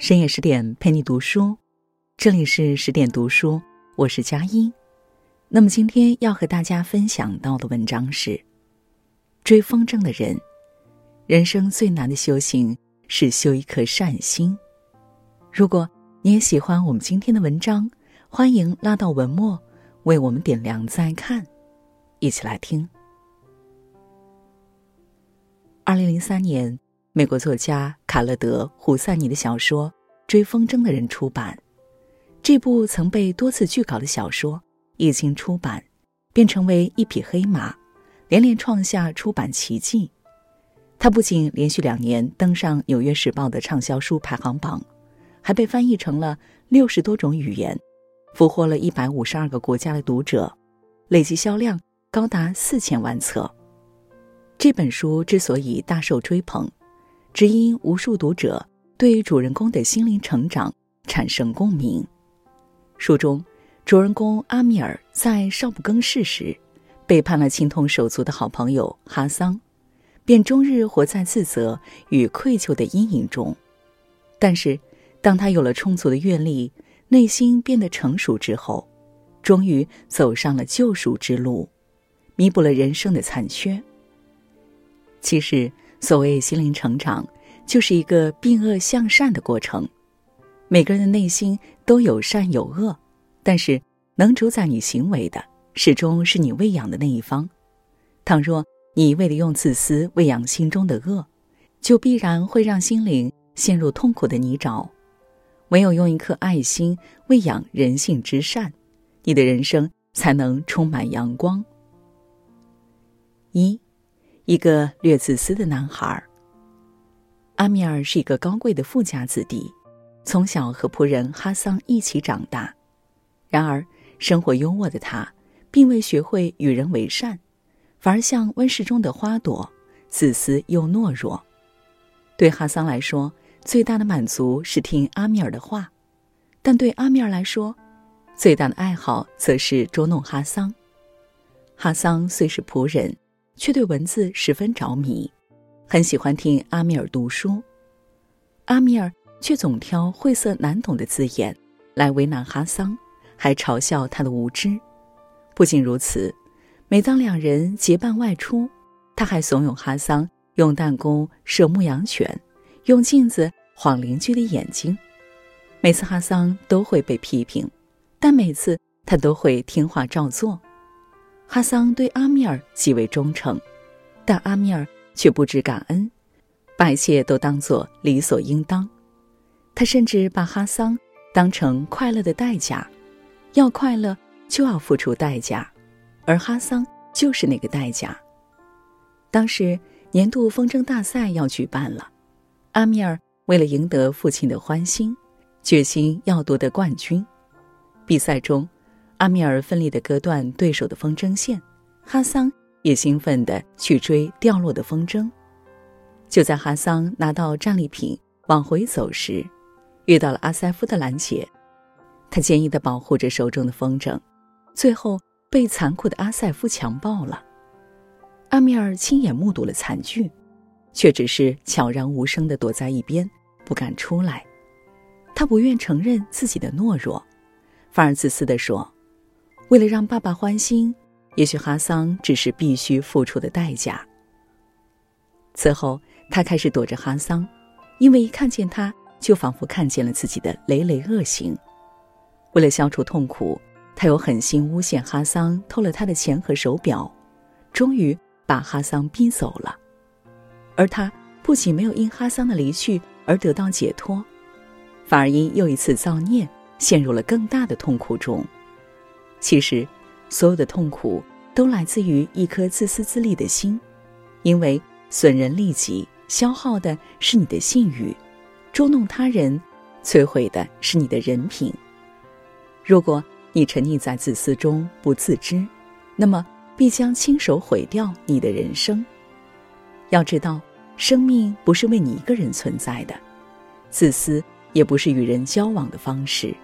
深夜十点陪你读书，这里是十点读书，我是佳音。那么今天要和大家分享到的文章是：追风筝的人，人生最难的修行是修一颗善心。如果你也喜欢我们今天的文章，欢迎拉到文末为我们点亮再看，一起来听。二零零三年。美国作家卡勒德·胡塞尼的小说《追风筝的人》出版，这部曾被多次拒稿的小说一经出版，便成为一匹黑马，连连创下出版奇迹。它不仅连续两年登上《纽约时报》的畅销书排行榜，还被翻译成了六十多种语言，俘获了一百五十二个国家的读者，累计销量高达四千万册。这本书之所以大受追捧。只因无数读者对主人公的心灵成长产生共鸣。书中，主人公阿米尔在少不更事时，背叛了情同手足的好朋友哈桑，便终日活在自责与愧疚的阴影中。但是，当他有了充足的阅历，内心变得成熟之后，终于走上了救赎之路，弥补了人生的残缺。其实。所谓心灵成长，就是一个并恶向善的过程。每个人的内心都有善有恶，但是能主宰你行为的，始终是你喂养的那一方。倘若你为了用自私喂养心中的恶，就必然会让心灵陷入痛苦的泥沼。唯有用一颗爱心喂养人性之善，你的人生才能充满阳光。一。一个略自私的男孩。阿米尔是一个高贵的富家子弟，从小和仆人哈桑一起长大。然而，生活优渥的他，并未学会与人为善，反而像温室中的花朵，自私又懦弱。对哈桑来说，最大的满足是听阿米尔的话；但对阿米尔来说，最大的爱好则是捉弄哈桑。哈桑虽是仆人。却对文字十分着迷，很喜欢听阿米尔读书。阿米尔却总挑晦涩难懂的字眼来为难哈桑，还嘲笑他的无知。不仅如此，每当两人结伴外出，他还怂恿哈桑用弹弓射牧羊犬，用镜子晃邻居的眼睛。每次哈桑都会被批评，但每次他都会听话照做。哈桑对阿米尔极为忠诚，但阿米尔却不知感恩，把一切都当作理所应当。他甚至把哈桑当成快乐的代价，要快乐就要付出代价，而哈桑就是那个代价。当时年度风筝大赛要举办了，阿米尔为了赢得父亲的欢心，决心要夺得冠军。比赛中。阿米尔奋力的割断对手的风筝线，哈桑也兴奋地去追掉落的风筝。就在哈桑拿到战利品往回走时，遇到了阿塞夫的拦截。他坚毅地保护着手中的风筝，最后被残酷的阿塞夫强暴了。阿米尔亲眼目睹了惨剧，却只是悄然无声地躲在一边，不敢出来。他不愿承认自己的懦弱，反而自私的说。为了让爸爸欢心，也许哈桑只是必须付出的代价。此后，他开始躲着哈桑，因为一看见他，就仿佛看见了自己的累累恶行。为了消除痛苦，他又狠心诬陷哈桑偷了他的钱和手表，终于把哈桑逼走了。而他不仅没有因哈桑的离去而得到解脱，反而因又一次造孽，陷入了更大的痛苦中。其实，所有的痛苦都来自于一颗自私自利的心，因为损人利己，消耗的是你的信誉；捉弄他人，摧毁的是你的人品。如果你沉溺在自私中不自知，那么必将亲手毁掉你的人生。要知道，生命不是为你一个人存在的，自私也不是与人交往的方式。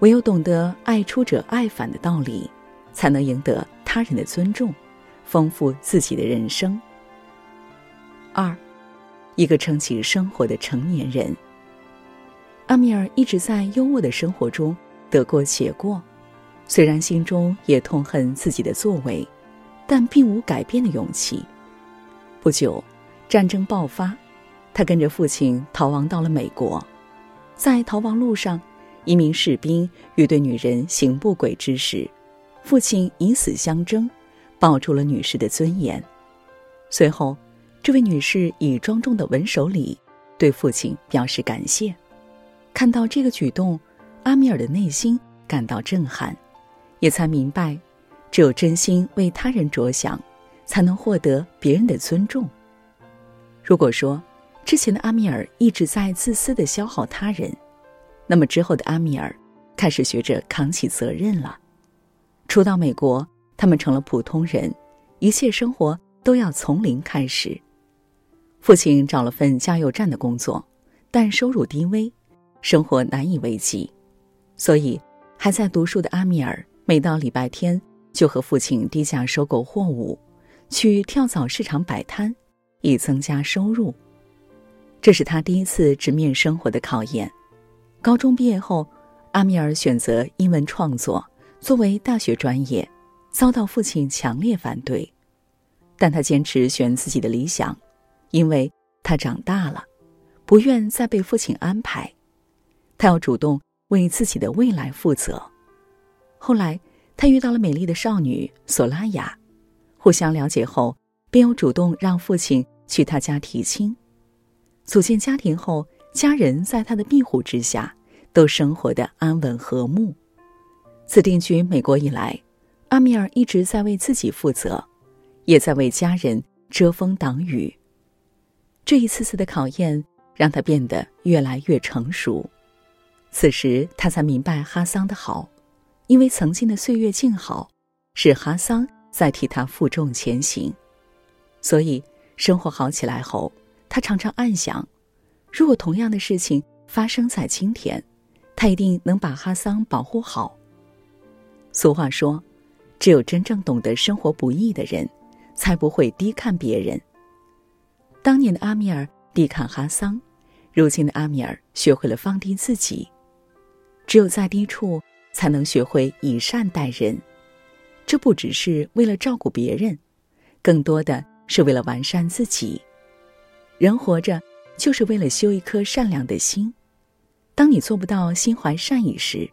唯有懂得爱出者爱返的道理，才能赢得他人的尊重，丰富自己的人生。二，一个撑起生活的成年人。阿米尔一直在优渥的生活中得过且过，虽然心中也痛恨自己的作为，但并无改变的勇气。不久，战争爆发，他跟着父亲逃亡到了美国。在逃亡路上，一名士兵欲对女人行不轨之时，父亲以死相争，保住了女士的尊严。随后，这位女士以庄重的吻手礼对父亲表示感谢。看到这个举动，阿米尔的内心感到震撼，也才明白，只有真心为他人着想，才能获得别人的尊重。如果说之前的阿米尔一直在自私的消耗他人，那么之后的阿米尔开始学着扛起责任了。初到美国，他们成了普通人，一切生活都要从零开始。父亲找了份加油站的工作，但收入低微。生活难以为继，所以还在读书的阿米尔每到礼拜天就和父亲低价收购货物，去跳蚤市场摆摊，以增加收入。这是他第一次直面生活的考验。高中毕业后，阿米尔选择英文创作作为大学专业，遭到父亲强烈反对，但他坚持选自己的理想，因为他长大了，不愿再被父亲安排。他要主动为自己的未来负责。后来，他遇到了美丽的少女索拉雅，互相了解后，便又主动让父亲去他家提亲。组建家庭后，家人在他的庇护之下，都生活的安稳和睦。自定居美国以来，阿米尔一直在为自己负责，也在为家人遮风挡雨。这一次次的考验，让他变得越来越成熟。此时他才明白哈桑的好，因为曾经的岁月静好，是哈桑在替他负重前行。所以生活好起来后，他常常暗想：如果同样的事情发生在今天，他一定能把哈桑保护好。俗话说：“只有真正懂得生活不易的人，才不会低看别人。”当年的阿米尔低看哈桑，如今的阿米尔学会了放低自己。只有在低处，才能学会以善待人。这不只是为了照顾别人，更多的是为了完善自己。人活着，就是为了修一颗善良的心。当你做不到心怀善意时，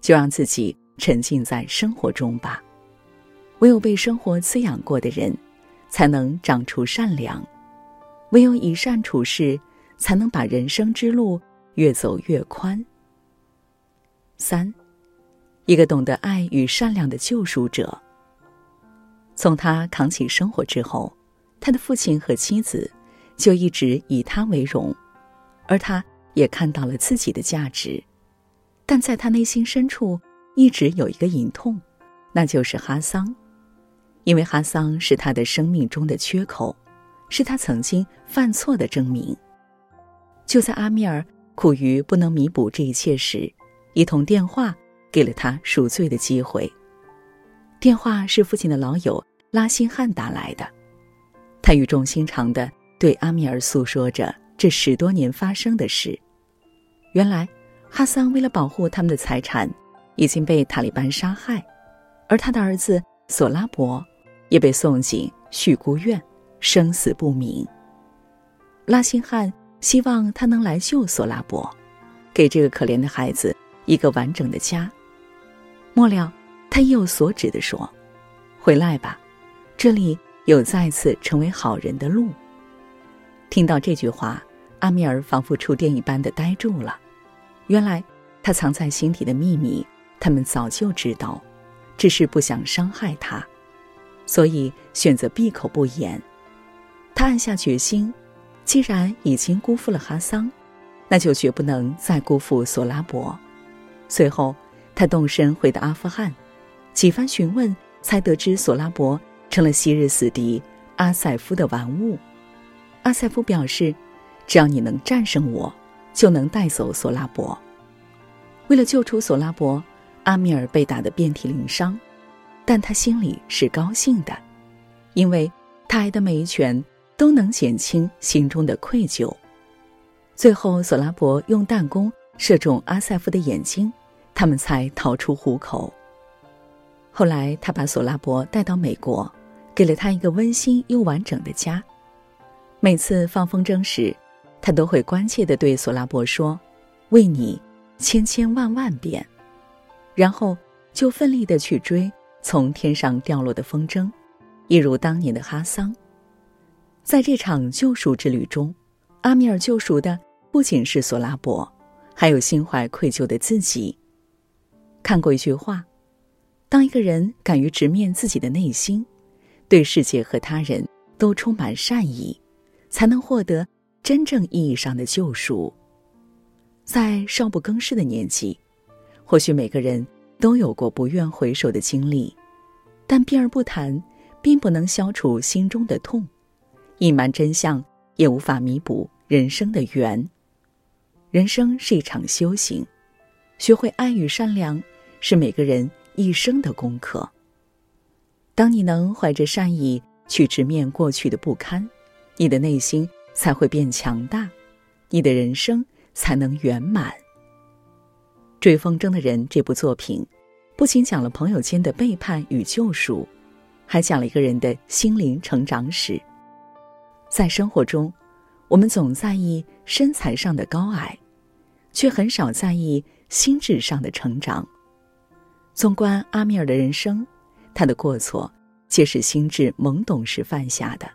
就让自己沉浸在生活中吧。唯有被生活滋养过的人，才能长出善良；唯有以善处事，才能把人生之路越走越宽。三，一个懂得爱与善良的救赎者。从他扛起生活之后，他的父亲和妻子就一直以他为荣，而他也看到了自己的价值。但在他内心深处，一直有一个隐痛，那就是哈桑，因为哈桑是他的生命中的缺口，是他曾经犯错的证明。就在阿米尔苦于不能弥补这一切时，一通电话给了他赎罪的机会。电话是父亲的老友拉辛汉打来的，他语重心长的对阿米尔诉说着这十多年发生的事。原来，哈桑为了保护他们的财产，已经被塔利班杀害，而他的儿子索拉伯也被送进恤孤院，生死不明。拉辛汉希望他能来救索拉伯，给这个可怜的孩子。一个完整的家。末了，他意有所指的说：“回来吧，这里有再次成为好人的路。”听到这句话，阿米尔仿佛触电一般的呆住了。原来，他藏在心底的秘密，他们早就知道，只是不想伤害他，所以选择闭口不言。他暗下决心，既然已经辜负了哈桑，那就绝不能再辜负索拉伯。随后，他动身回到阿富汗，几番询问，才得知索拉伯成了昔日死敌阿塞夫的玩物。阿塞夫表示，只要你能战胜我，就能带走索拉伯。为了救出索拉伯，阿米尔被打得遍体鳞伤，但他心里是高兴的，因为他挨的每一拳都能减轻心中的愧疚。最后，索拉伯用弹弓。射中阿塞夫的眼睛，他们才逃出虎口。后来，他把索拉伯带到美国，给了他一个温馨又完整的家。每次放风筝时，他都会关切地对索拉伯说：“为你，千千万万遍。”然后就奋力地去追从天上掉落的风筝，一如当年的哈桑。在这场救赎之旅中，阿米尔救赎的不仅是索拉伯，还有心怀愧疚的自己。看过一句话：“当一个人敢于直面自己的内心，对世界和他人都充满善意。”才能获得真正意义上的救赎。在少不更事的年纪，或许每个人都有过不愿回首的经历，但避而不谈，并不能消除心中的痛；隐瞒真相，也无法弥补人生的缘。人生是一场修行，学会爱与善良，是每个人一生的功课。当你能怀着善意去直面过去的不堪。你的内心才会变强大，你的人生才能圆满。《追风筝的人》这部作品，不仅讲了朋友间的背叛与救赎，还讲了一个人的心灵成长史。在生活中，我们总在意身材上的高矮，却很少在意心智上的成长。纵观阿米尔的人生，他的过错皆是心智懵懂时犯下的。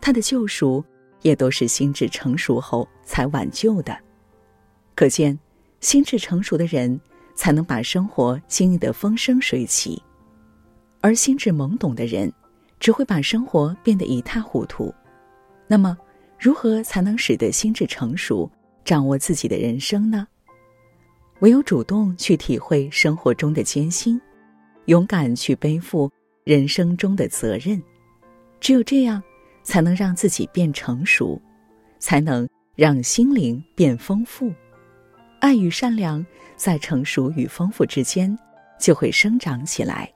他的救赎，也都是心智成熟后才挽救的。可见，心智成熟的人才能把生活经历得风生水起，而心智懵懂的人，只会把生活变得一塌糊涂。那么，如何才能使得心智成熟，掌握自己的人生呢？唯有主动去体会生活中的艰辛，勇敢去背负人生中的责任，只有这样。才能让自己变成熟，才能让心灵变丰富。爱与善良在成熟与丰富之间就会生长起来。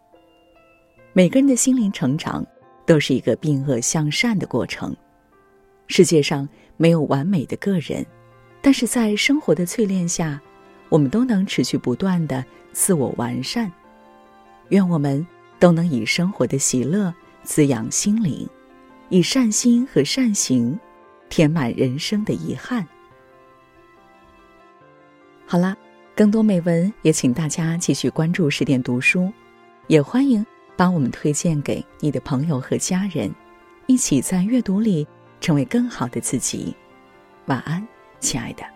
每个人的心灵成长都是一个并恶向善的过程。世界上没有完美的个人，但是在生活的淬炼下，我们都能持续不断的自我完善。愿我们都能以生活的喜乐滋养心灵。以善心和善行，填满人生的遗憾。好啦，更多美文也请大家继续关注十点读书，也欢迎把我们推荐给你的朋友和家人，一起在阅读里成为更好的自己。晚安，亲爱的。